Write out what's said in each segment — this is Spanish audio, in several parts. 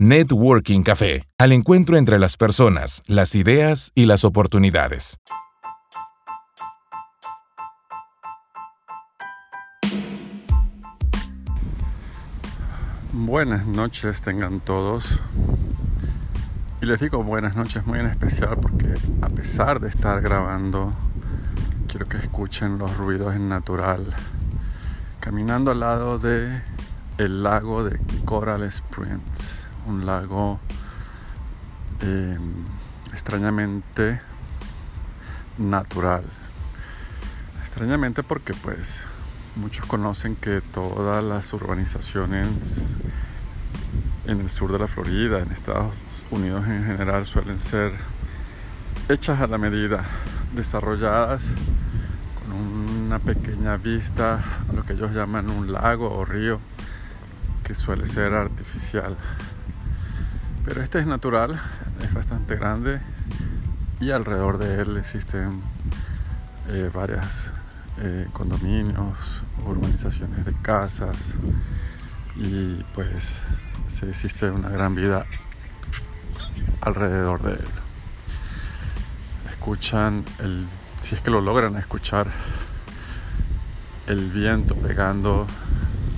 Networking Café, al encuentro entre las personas, las ideas y las oportunidades. Buenas noches tengan todos. Y les digo buenas noches muy en especial porque a pesar de estar grabando, quiero que escuchen los ruidos en natural. Caminando al lado de el lago de Coral Springs un lago em, extrañamente natural. Extrañamente porque pues muchos conocen que todas las urbanizaciones en el sur de la Florida, en Estados Unidos en general, suelen ser hechas a la medida, desarrolladas con una pequeña vista a lo que ellos llaman un lago o río, que suele ser artificial. Pero este es natural, es bastante grande y alrededor de él existen eh, varias eh, condominios, urbanizaciones de casas y pues se existe una gran vida alrededor de él. Escuchan el, si es que lo logran escuchar, el viento pegando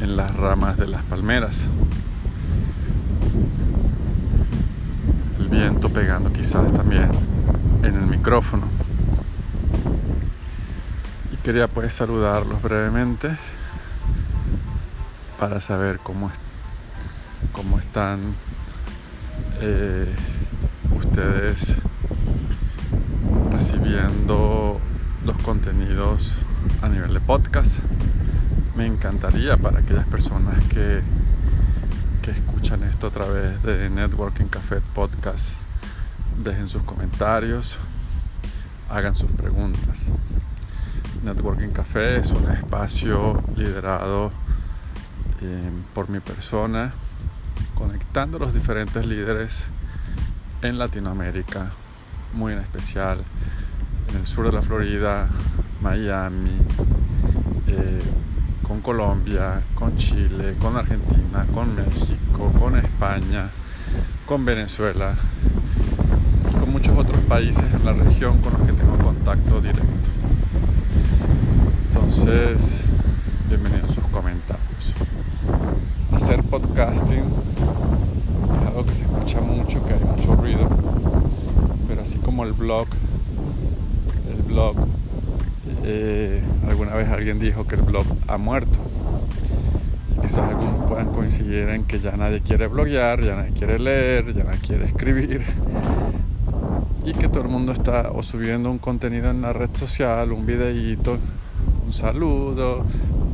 en las ramas de las palmeras. Viento pegando quizás también en el micrófono. Y quería pues saludarlos brevemente para saber cómo, cómo están eh, ustedes recibiendo los contenidos a nivel de podcast. Me encantaría para aquellas personas que que escuchan esto a través de Networking Café Podcast dejen sus comentarios, hagan sus preguntas. Networking Café es un espacio liderado eh, por mi persona, conectando a los diferentes líderes en Latinoamérica, muy en especial en el sur de la Florida, Miami, eh, con Colombia, con Chile, con Argentina, con México, con España, con Venezuela y con muchos otros países en la región con los que tengo contacto directo. Entonces, bienvenidos a sus comentarios. Hacer podcasting es algo que se escucha mucho, que hay mucho ruido, pero así como el blog, el blog eh, alguna vez alguien dijo que el blog ha muerto. quizás algunos puedan coincidir en que ya nadie quiere bloguear, ya nadie quiere leer, ya nadie quiere escribir. Y que todo el mundo está o subiendo un contenido en la red social, un videíto, un saludo,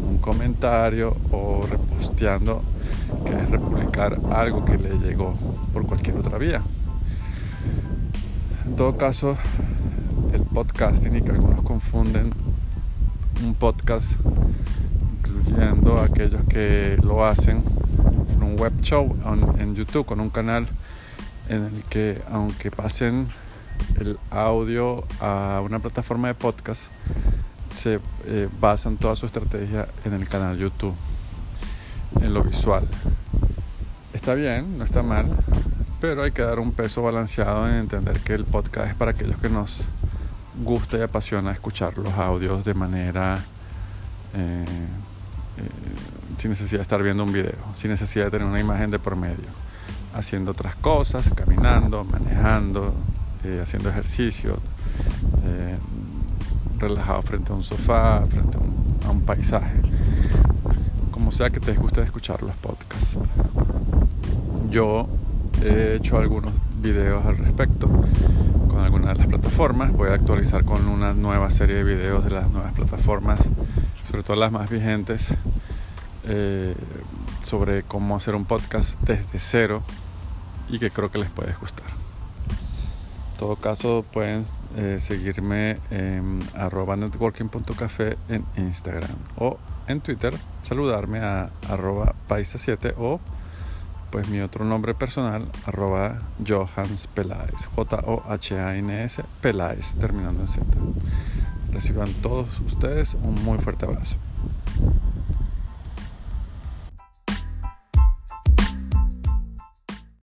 un comentario o reposteando, que es republicar algo que le llegó por cualquier otra vía. En todo caso, el podcasting y que algunos confunden un podcast, incluyendo aquellos que lo hacen en un web show en YouTube, con un canal en el que aunque pasen el audio a una plataforma de podcast, se eh, basan toda su estrategia en el canal YouTube, en lo visual. Está bien, no está mal, pero hay que dar un peso balanceado en entender que el podcast es para aquellos que nos gusta y apasiona escuchar los audios de manera eh, eh, sin necesidad de estar viendo un video, sin necesidad de tener una imagen de por medio, haciendo otras cosas, caminando, manejando, eh, haciendo ejercicio, relajado frente a un sofá, frente a un, a un paisaje, como sea que te guste escuchar los podcasts. Yo he hecho algunos videos al respecto con alguna de las plataformas. Voy a actualizar con una nueva serie de videos de las nuevas plataformas, sobre todo las más vigentes, eh, sobre cómo hacer un podcast desde cero y que creo que les puede gustar. En todo caso, pueden eh, seguirme en arroba networking.café en Instagram o en Twitter, saludarme a arroba paisa7 o pues mi otro nombre personal, arroba Johans Peláez, J-O-H-A-N-S, Peláez, terminando en Z. Reciban todos ustedes un muy fuerte abrazo.